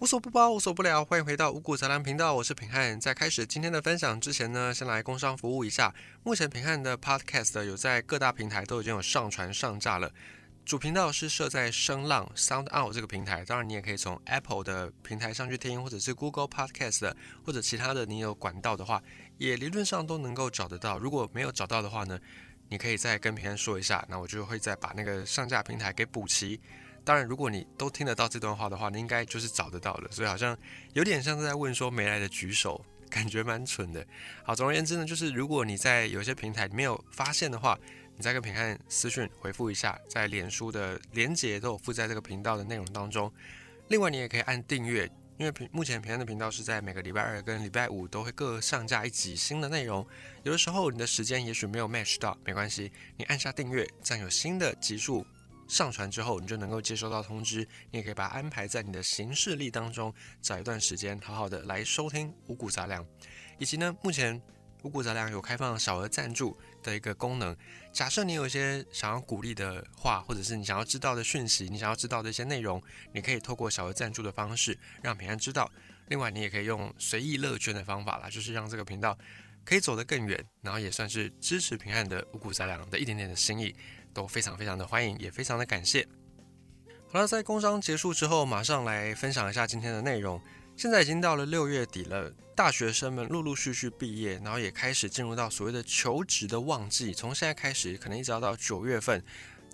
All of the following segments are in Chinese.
无所不包，无所不聊，欢迎回到五谷杂粮频道，我是平汉。在开始今天的分享之前呢，先来工商服务一下。目前平汉的 Podcast 有在各大平台都已经有上传上架了。主频道是设在声浪 Sound Out 这个平台，当然你也可以从 Apple 的平台上去听，或者是 Google Podcast 或者其他的你有管道的话，也理论上都能够找得到。如果没有找到的话呢，你可以再跟平汉说一下，那我就会再把那个上架平台给补齐。当然，如果你都听得到这段话的话，你应该就是找得到了。所以好像有点像是在问说没来的举手，感觉蛮蠢的。好，总而言之呢，就是如果你在有些平台没有发现的话，你再跟平汉私讯回复一下，在脸书的连接都有附在这个频道的内容当中。另外，你也可以按订阅，因为平目前平汉的频道是在每个礼拜二跟礼拜五都会各上架一集新的内容。有的时候你的时间也许没有 match 到，没关系，你按下订阅，这样有新的集数。上传之后，你就能够接收到通知，你也可以把它安排在你的行事历当中，找一段时间好好的来收听五谷杂粮。以及呢，目前五谷杂粮有开放小额赞助的一个功能。假设你有一些想要鼓励的话，或者是你想要知道的讯息，你想要知道的一些内容，你可以透过小额赞助的方式让平安知道。另外，你也可以用随意乐捐的方法啦，就是让这个频道可以走得更远，然后也算是支持平安的五谷杂粮的一点点的心意。都非常非常的欢迎，也非常的感谢。好了，在工商结束之后，马上来分享一下今天的内容。现在已经到了六月底了，大学生们陆陆续续毕业，然后也开始进入到所谓的求职的旺季。从现在开始，可能一直要到九月份。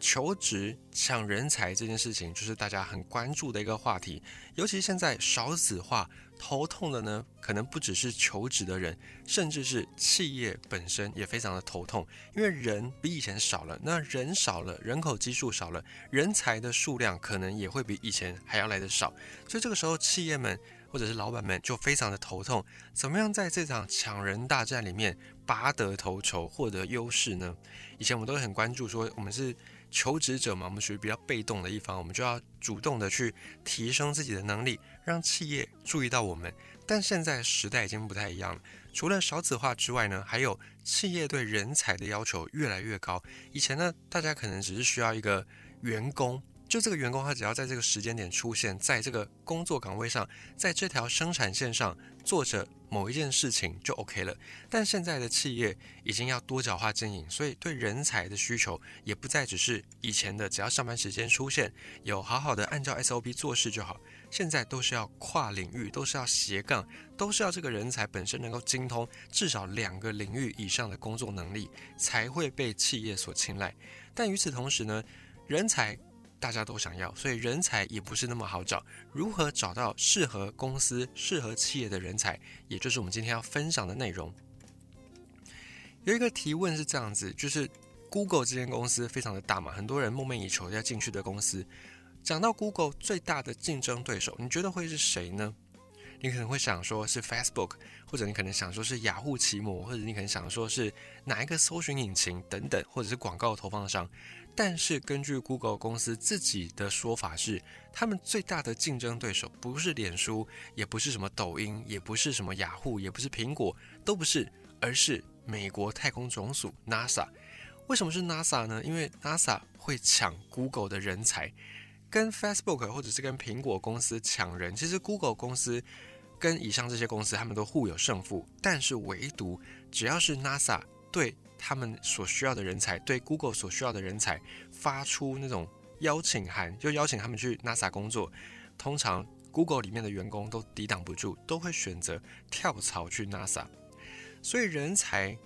求职抢人才这件事情，就是大家很关注的一个话题。尤其现在少子化，头痛的呢，可能不只是求职的人，甚至是企业本身也非常的头痛。因为人比以前少了，那人少了，人口基数少了，人才的数量可能也会比以前还要来的少。所以这个时候，企业们或者是老板们就非常的头痛，怎么样在这场抢人大战里面拔得头筹，获得优势呢？以前我们都很关注说，我们是。求职者嘛，我们属于比较被动的一方，我们就要主动的去提升自己的能力，让企业注意到我们。但现在时代已经不太一样了，除了少子化之外呢，还有企业对人才的要求越来越高。以前呢，大家可能只是需要一个员工。就这个员工，他只要在这个时间点出现在这个工作岗位上，在这条生产线上做着某一件事情就 OK 了。但现在的企业已经要多角化经营，所以对人才的需求也不再只是以前的只要上班时间出现，有好好的按照 SOP 做事就好。现在都是要跨领域，都是要斜杠，都是要这个人才本身能够精通至少两个领域以上的工作能力，才会被企业所青睐。但与此同时呢，人才。大家都想要，所以人才也不是那么好找。如何找到适合公司、适合企业的人才，也就是我们今天要分享的内容。有一个提问是这样子，就是 Google 这间公司非常的大嘛，很多人梦寐以求要进去的公司。讲到 Google 最大的竞争对手，你觉得会是谁呢？你可能会想说是 Facebook，或者你可能想说是雅虎奇摩，或者你可能想说是哪一个搜寻引擎等等，或者是广告投放商。但是根据 Google 公司自己的说法是，他们最大的竞争对手不是脸书，也不是什么抖音，也不是什么雅虎，也不是苹果，都不是，而是美国太空总署 NASA。为什么是 NASA 呢？因为 NASA 会抢 Google 的人才，跟 Facebook 或者是跟苹果公司抢人。其实 Google 公司跟以上这些公司他们都互有胜负，但是唯独只要是 NASA 对。他们所需要的人才，对 Google 所需要的人才发出那种邀请函，就邀请他们去 NASA 工作。通常 Google 里面的员工都抵挡不住，都会选择跳槽去 NASA。所以人才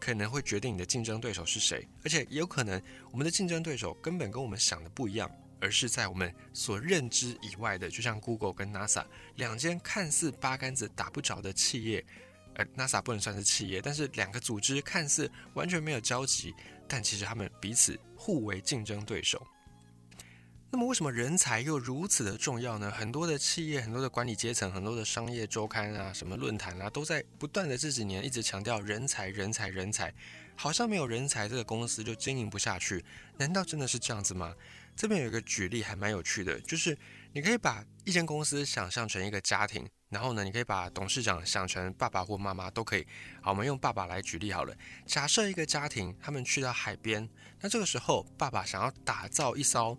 可能会决定你的竞争对手是谁，而且有可能我们的竞争对手根本跟我们想的不一样，而是在我们所认知以外的。就像 Google 跟 NASA 两间看似八竿子打不着的企业。呃，NASA 不能算是企业，但是两个组织看似完全没有交集，但其实他们彼此互为竞争对手。那么，为什么人才又如此的重要呢？很多的企业、很多的管理阶层、很多的商业周刊啊、什么论坛啊，都在不断的这几年一直强调人才、人才、人才，好像没有人才，这个公司就经营不下去。难道真的是这样子吗？这边有一个举例还蛮有趣的，就是你可以把一间公司想象成一个家庭。然后呢，你可以把董事长想成爸爸或妈妈都可以。好，我们用爸爸来举例好了。假设一个家庭，他们去到海边，那这个时候爸爸想要打造一艘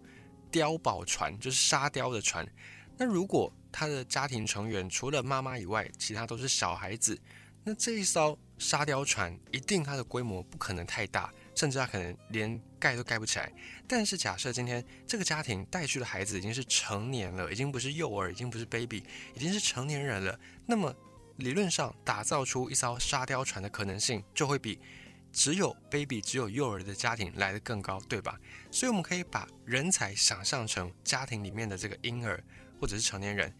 碉堡船，就是沙雕的船。那如果他的家庭成员除了妈妈以外，其他都是小孩子。那这一艘沙雕船一定它的规模不可能太大，甚至他可能连盖都盖不起来。但是假设今天这个家庭带去的孩子已经是成年了，已经不是幼儿，已经不是 baby，已经是成年人了，那么理论上打造出一艘沙雕船的可能性就会比只有 baby、只有幼儿的家庭来得更高，对吧？所以我们可以把人才想象成家庭里面的这个婴儿或者是成年人。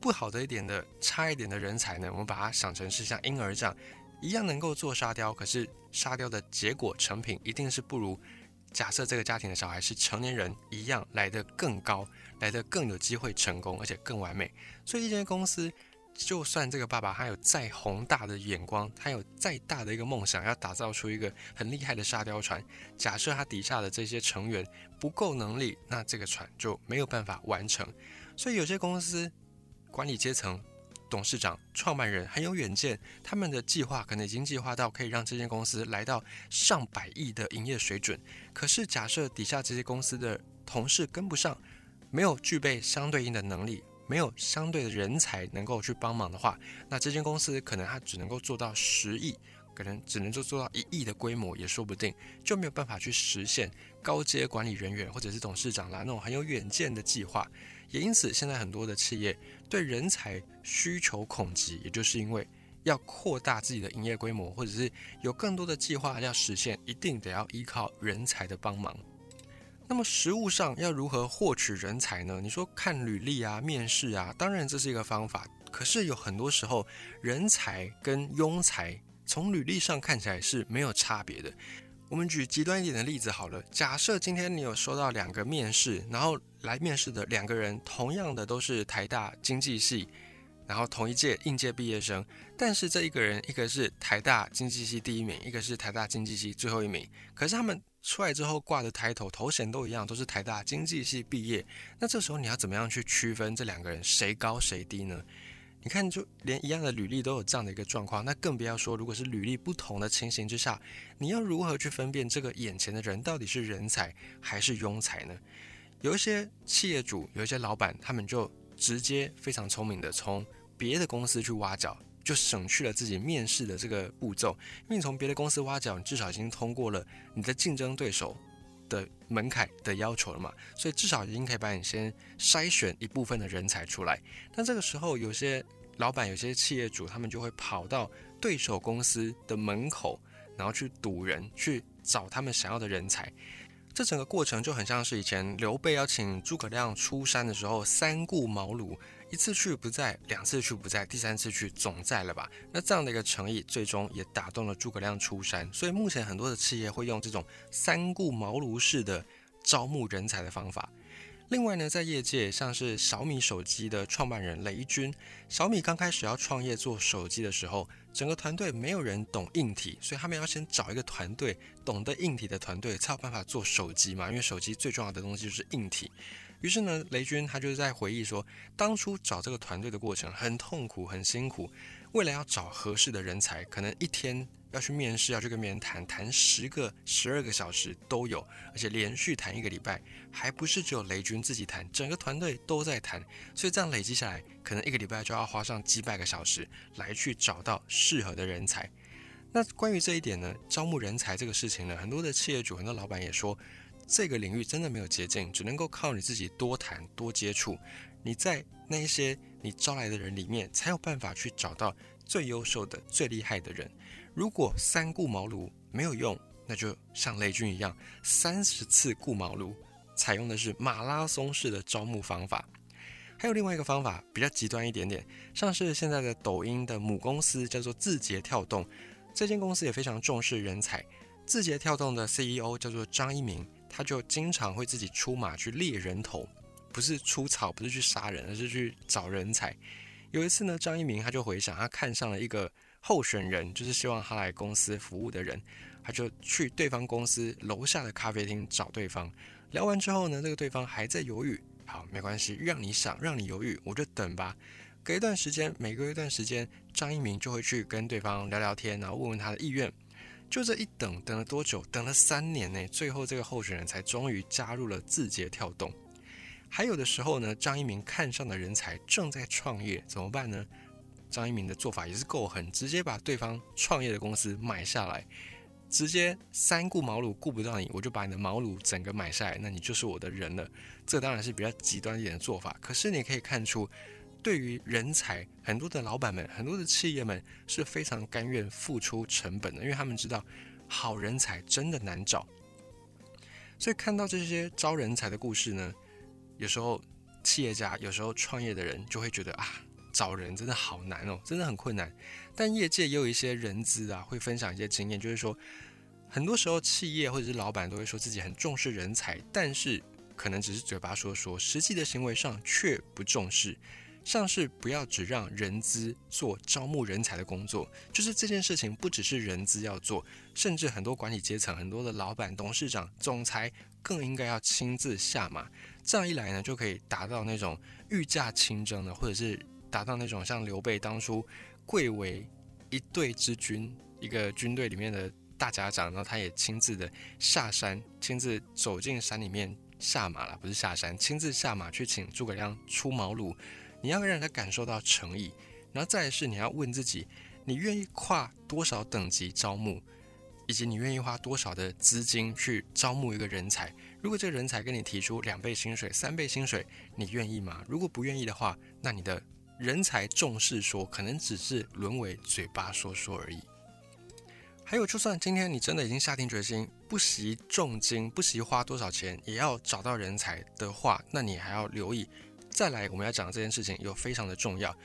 不好的一点的差一点的人才呢，我们把它想成是像婴儿这样，一样能够做沙雕，可是沙雕的结果成品一定是不如假设这个家庭的小孩是成年人一样来得更高，来得更有机会成功，而且更完美。所以一间公司，就算这个爸爸他有再宏大的眼光，他有再大的一个梦想，要打造出一个很厉害的沙雕船，假设他底下的这些成员不够能力，那这个船就没有办法完成。所以有些公司。管理阶层、董事长、创办人很有远见，他们的计划可能已经计划到可以让这间公司来到上百亿的营业水准。可是，假设底下这些公司的同事跟不上，没有具备相对应的能力，没有相对的人才能够去帮忙的话，那这间公司可能它只能够做到十亿，可能只能就做到一亿的规模也说不定，就没有办法去实现高阶管理人员或者是董事长啦那种很有远见的计划。也因此，现在很多的企业对人才需求恐急，也就是因为要扩大自己的营业规模，或者是有更多的计划要实现，一定得要依靠人才的帮忙。那么实务上要如何获取人才呢？你说看履历啊、面试啊，当然这是一个方法。可是有很多时候，人才跟庸才从履历上看起来是没有差别的。我们举极端一点的例子好了，假设今天你有收到两个面试，然后来面试的两个人同样的都是台大经济系，然后同一届应届毕业生，但是这一个人一个是台大经济系第一名，一个是台大经济系最后一名，可是他们出来之后挂的抬头头衔都一样，都是台大经济系毕业，那这时候你要怎么样去区分这两个人谁高谁低呢？你看，就连一样的履历都有这样的一个状况，那更不要说，如果是履历不同的情形之下，你要如何去分辨这个眼前的人到底是人才还是庸才呢？有一些企业主，有一些老板，他们就直接非常聪明的从别的公司去挖角，就省去了自己面试的这个步骤，因为你从别的公司挖角，你至少已经通过了你的竞争对手的门槛的要求了嘛，所以至少已经可以把你先筛选一部分的人才出来。但这个时候，有些老板有些企业主，他们就会跑到对手公司的门口，然后去堵人，去找他们想要的人才。这整个过程就很像是以前刘备要请诸葛亮出山的时候，三顾茅庐，一次去不在，两次去不在，第三次去总在了吧？那这样的一个诚意，最终也打动了诸葛亮出山。所以目前很多的企业会用这种三顾茅庐式的招募人才的方法。另外呢，在业界，像是小米手机的创办人雷军，小米刚开始要创业做手机的时候，整个团队没有人懂硬体，所以他们要先找一个团队懂得硬体的团队，才有办法做手机嘛。因为手机最重要的东西就是硬体。于是呢，雷军他就是在回忆说，当初找这个团队的过程很痛苦、很辛苦，为了要找合适的人才，可能一天。要去面试，要去跟别人谈谈十个、十二个小时都有，而且连续谈一个礼拜，还不是只有雷军自己谈，整个团队都在谈，所以这样累积下来，可能一个礼拜就要花上几百个小时来去找到适合的人才。那关于这一点呢，招募人才这个事情呢，很多的企业主、很多老板也说，这个领域真的没有捷径，只能够靠你自己多谈、多接触，你在那一些你招来的人里面，才有办法去找到最优秀的、最厉害的人。如果三顾茅庐没有用，那就像雷军一样，三十次顾茅庐，采用的是马拉松式的招募方法。还有另外一个方法比较极端一点点，像是现在的抖音的母公司叫做字节跳动，这间公司也非常重视人才。字节跳动的 CEO 叫做张一鸣，他就经常会自己出马去猎人头，不是出草，不是去杀人，而是去找人才。有一次呢，张一鸣他就回想，他看上了一个。候选人就是希望他来公司服务的人，他就去对方公司楼下的咖啡厅找对方。聊完之后呢，这个对方还在犹豫。好，没关系，让你想，让你犹豫，我就等吧。隔一段时间，每隔一段时间，张一鸣就会去跟对方聊聊天，然后问问他的意愿。就这一等，等了多久？等了三年呢。最后，这个候选人才终于加入了字节跳动。还有的时候呢，张一鸣看上的人才正在创业，怎么办呢？张一鸣的做法也是够狠，直接把对方创业的公司买下来，直接三顾茅庐顾不到你，我就把你的茅庐整个买下来，那你就是我的人了。这当然是比较极端一点的做法，可是你可以看出，对于人才，很多的老板们、很多的企业们是非常甘愿付出成本的，因为他们知道好人才真的难找。所以看到这些招人才的故事呢，有时候企业家、有时候创业的人就会觉得啊。找人真的好难哦，真的很困难。但业界也有一些人资啊，会分享一些经验，就是说，很多时候企业或者是老板都会说自己很重视人才，但是可能只是嘴巴说说，实际的行为上却不重视。像是不要只让人资做招募人才的工作，就是这件事情不只是人资要做，甚至很多管理阶层、很多的老板、董事长、总裁更应该要亲自下马。这样一来呢，就可以达到那种御驾亲征的，或者是。达到那种像刘备当初贵为一队之军，一个军队里面的大家长，然后他也亲自的下山，亲自走进山里面下马了，不是下山，亲自下马去请诸葛亮出茅庐。你要让他感受到诚意，然后再是你要问自己，你愿意跨多少等级招募，以及你愿意花多少的资金去招募一个人才？如果这个人才跟你提出两倍薪水、三倍薪水，你愿意吗？如果不愿意的话，那你的。人才重视说，可能只是沦为嘴巴说说而已。还有，就算今天你真的已经下定决心，不惜重金，不惜花多少钱，也要找到人才的话，那你还要留意。再来，我们要讲的这件事情又非常的重要。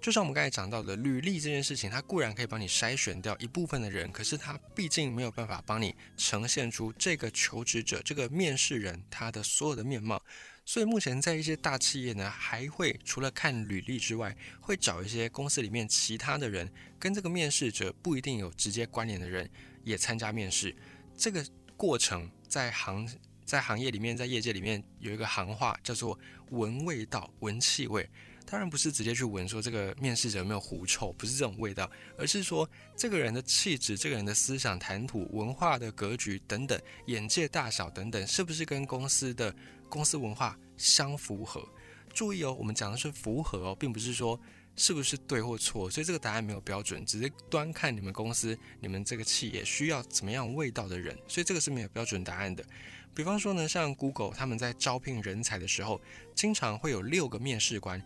就像我们刚才讲到的，履历这件事情，它固然可以帮你筛选掉一部分的人，可是它毕竟没有办法帮你呈现出这个求职者、这个面试人他的所有的面貌。所以目前在一些大企业呢，还会除了看履历之外，会找一些公司里面其他的人，跟这个面试者不一定有直接关联的人也参加面试。这个过程在行在行业里面，在业界里面有一个行话叫做“闻味道”，闻气味。当然不是直接去闻说这个面试者有没有狐臭，不是这种味道，而是说这个人的气质、这个人的思想、谈吐、文化的格局等等、眼界大小等等，是不是跟公司的公司文化相符合？注意哦，我们讲的是符合哦，并不是说是不是对或错，所以这个答案没有标准，只是端看你们公司、你们这个企业需要怎么样味道的人，所以这个是没有标准答案的。比方说呢，像 Google 他们在招聘人才的时候，经常会有六个面试官。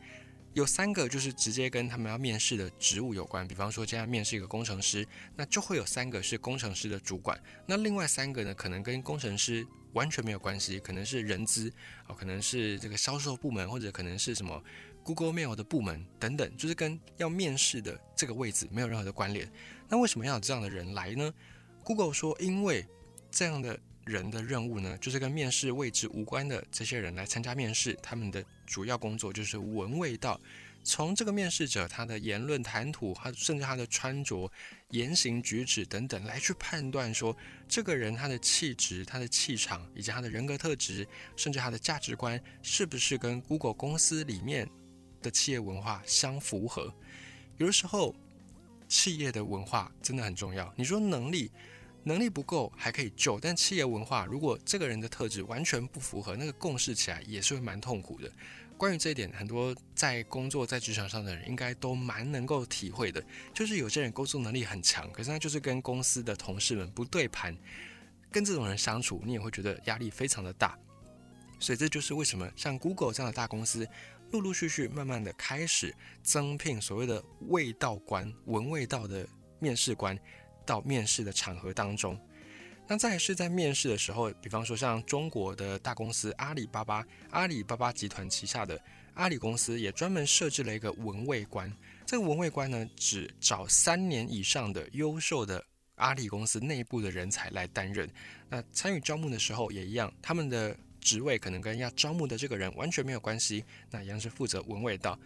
有三个就是直接跟他们要面试的职务有关，比方说今天面试一个工程师，那就会有三个是工程师的主管，那另外三个呢，可能跟工程师完全没有关系，可能是人资哦，可能是这个销售部门，或者可能是什么 Google Mail 的部门等等，就是跟要面试的这个位置没有任何的关联。那为什么要有这样的人来呢？Google 说，因为这样的。人的任务呢，就是跟面试位置无关的这些人来参加面试，他们的主要工作就是闻味道，从这个面试者他的言论谈吐，他甚至他的穿着、言行举止等等，来去判断说这个人他的气质、他的气场以及他的人格特质，甚至他的价值观是不是跟 Google 公司里面的企业文化相符合。有的时候，企业的文化真的很重要。你说能力。能力不够还可以救，但企业文化如果这个人的特质完全不符合，那个共事起来也是会蛮痛苦的。关于这一点，很多在工作在职场上的人应该都蛮能够体会的。就是有些人工作能力很强，可是他就是跟公司的同事们不对盘，跟这种人相处，你也会觉得压力非常的大。所以这就是为什么像 Google 这样的大公司，陆陆续续慢慢的开始增聘所谓的味道官、闻味道的面试官。到面试的场合当中，那再是在面试的时候，比方说像中国的大公司阿里巴巴，阿里巴巴集团旗下的阿里公司也专门设置了一个文卫官。这个文卫官呢，只找三年以上的优秀的阿里公司内部的人才来担任。那参与招募的时候也一样，他们的职位可能跟要招募的这个人完全没有关系，那一样是负责文卫道。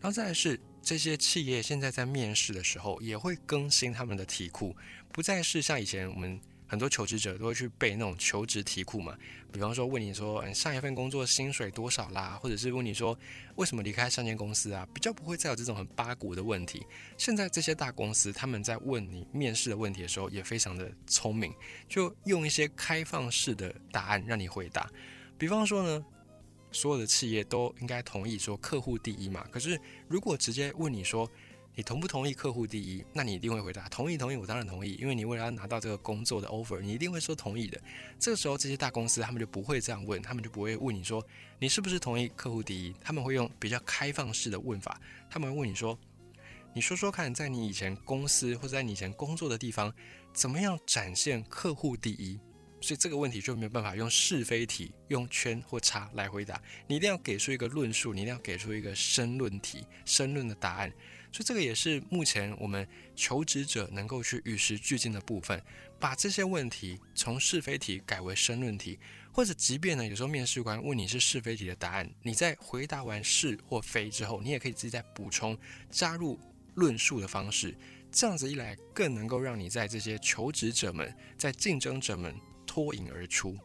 然后再是。这些企业现在在面试的时候也会更新他们的题库，不再是像以前我们很多求职者都会去背那种求职题库嘛。比方说问你说，嗯，上一份工作薪水多少啦，或者是问你说为什么离开上间公司啊，比较不会再有这种很八股的问题。现在这些大公司他们在问你面试的问题的时候也非常的聪明，就用一些开放式的答案让你回答。比方说呢。所有的企业都应该同意说客户第一嘛。可是如果直接问你说你同不同意客户第一，那你一定会回答同意，同意，我当然同意，因为你为了要拿到这个工作的 offer，你一定会说同意的。这个时候这些大公司他们就不会这样问，他们就不会问你说你是不是同意客户第一，他们会用比较开放式的问法，他们会问你说。你说说看，在你以前公司或者在你以前工作的地方，怎么样展现客户第一？所以这个问题就没有办法用是非题、用圈或叉来回答。你一定要给出一个论述，你一定要给出一个申论题、申论的答案。所以这个也是目前我们求职者能够去与时俱进的部分，把这些问题从是非题改为申论题，或者即便呢，有时候面试官问你是是非题的答案，你在回答完是或非之后，你也可以自己再补充加入。论述的方式，这样子一来，更能够让你在这些求职者们、在竞争者们脱颖而出。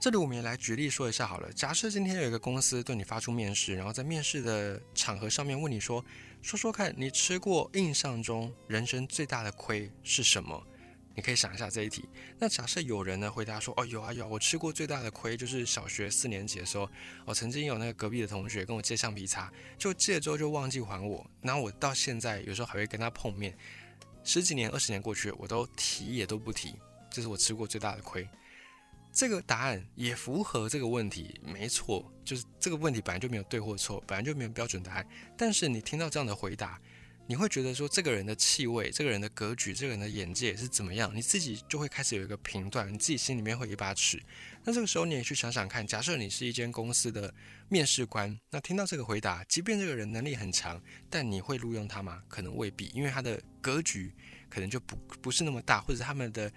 这里我们也来举例说一下好了。假设今天有一个公司对你发出面试，然后在面试的场合上面问你说：“说说看你吃过印象中人生最大的亏是什么？”你可以想一下这一题。那假设有人呢回答说：“哦，有啊有，我吃过最大的亏就是小学四年级的时候，我曾经有那个隔壁的同学跟我借橡皮擦，就借之后就忘记还我，然后我到现在有时候还会跟他碰面，十几年、二十年过去，我都提也都不提，这是我吃过最大的亏。”这个答案也符合这个问题，没错，就是这个问题本来就没有对或错，本来就没有标准答案。但是你听到这样的回答。你会觉得说这个人的气味、这个人的格局、这个人的眼界是怎么样？你自己就会开始有一个评断，你自己心里面会一把尺。那这个时候你也去想想看，假设你是一间公司的面试官，那听到这个回答，即便这个人能力很强，但你会录用他吗？可能未必，因为他的格局可能就不不是那么大，或者他们的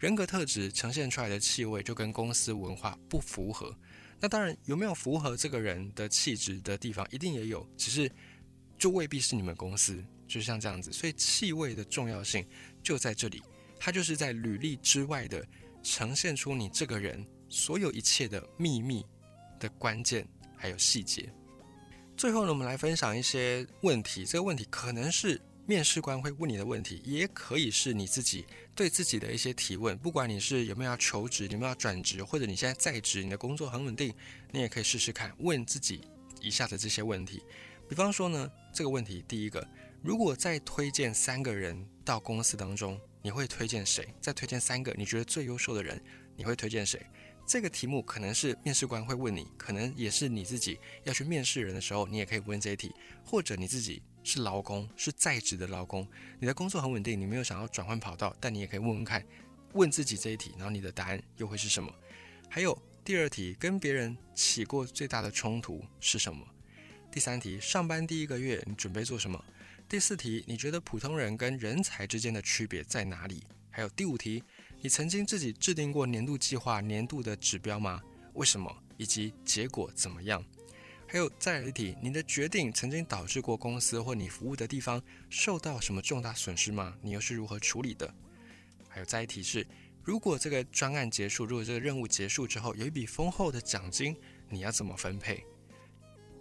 人格特质呈现出来的气味就跟公司文化不符合。那当然有没有符合这个人的气质的地方，一定也有，只是就未必是你们公司。就像这样子，所以气味的重要性就在这里，它就是在履历之外的呈现出你这个人所有一切的秘密的关键还有细节。最后呢，我们来分享一些问题，这个问题可能是面试官会问你的问题，也可以是你自己对自己的一些提问。不管你是有没有要求职，有没有要转职，或者你现在在职，你的工作很稳定，你也可以试试看问自己以下的这些问题。比方说呢，这个问题第一个。如果再推荐三个人到公司当中，你会推荐谁？再推荐三个你觉得最优秀的人，你会推荐谁？这个题目可能是面试官会问你，可能也是你自己要去面试人的时候，你也可以问这一题。或者你自己是劳工，是在职的劳工，你的工作很稳定，你没有想要转换跑道，但你也可以问问看，问自己这一题，然后你的答案又会是什么？还有第二题，跟别人起过最大的冲突是什么？第三题，上班第一个月你准备做什么？第四题，你觉得普通人跟人才之间的区别在哪里？还有第五题，你曾经自己制定过年度计划、年度的指标吗？为什么？以及结果怎么样？还有再来一题，你的决定曾经导致过公司或你服务的地方受到什么重大损失吗？你又是如何处理的？还有再一题是，如果这个专案结束，如果这个任务结束之后有一笔丰厚的奖金，你要怎么分配？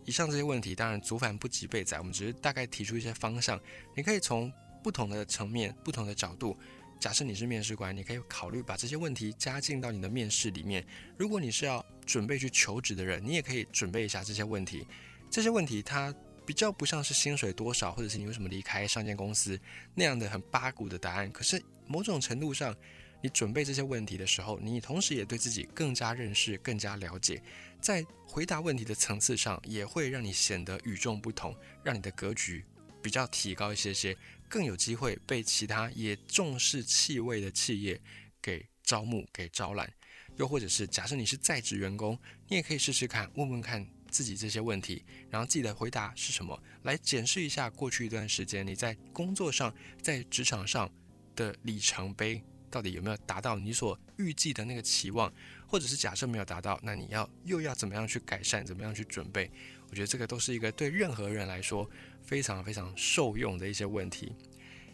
以上这些问题，当然足反不及备载，我们只是大概提出一些方向。你可以从不同的层面、不同的角度，假设你是面试官，你可以考虑把这些问题加进到你的面试里面。如果你是要准备去求职的人，你也可以准备一下这些问题。这些问题它比较不像是薪水多少，或者是你为什么离开上间公司那样的很八股的答案。可是某种程度上，你准备这些问题的时候，你同时也对自己更加认识、更加了解。在回答问题的层次上，也会让你显得与众不同，让你的格局比较提高一些些，更有机会被其他也重视气味的企业给招募、给招揽。又或者是假设你是在职员工，你也可以试试看，问问看自己这些问题，然后自己的回答是什么，来检视一下过去一段时间你在工作上、在职场上的里程碑。到底有没有达到你所预计的那个期望，或者是假设没有达到，那你要又要怎么样去改善，怎么样去准备？我觉得这个都是一个对任何人来说非常非常受用的一些问题。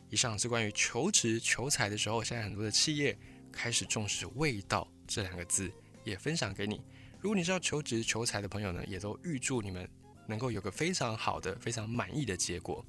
以上是关于求职求财的时候，现在很多的企业开始重视味道这两个字，也分享给你。如果你是要求职求财的朋友呢，也都预祝你们能够有个非常好的、非常满意的结果。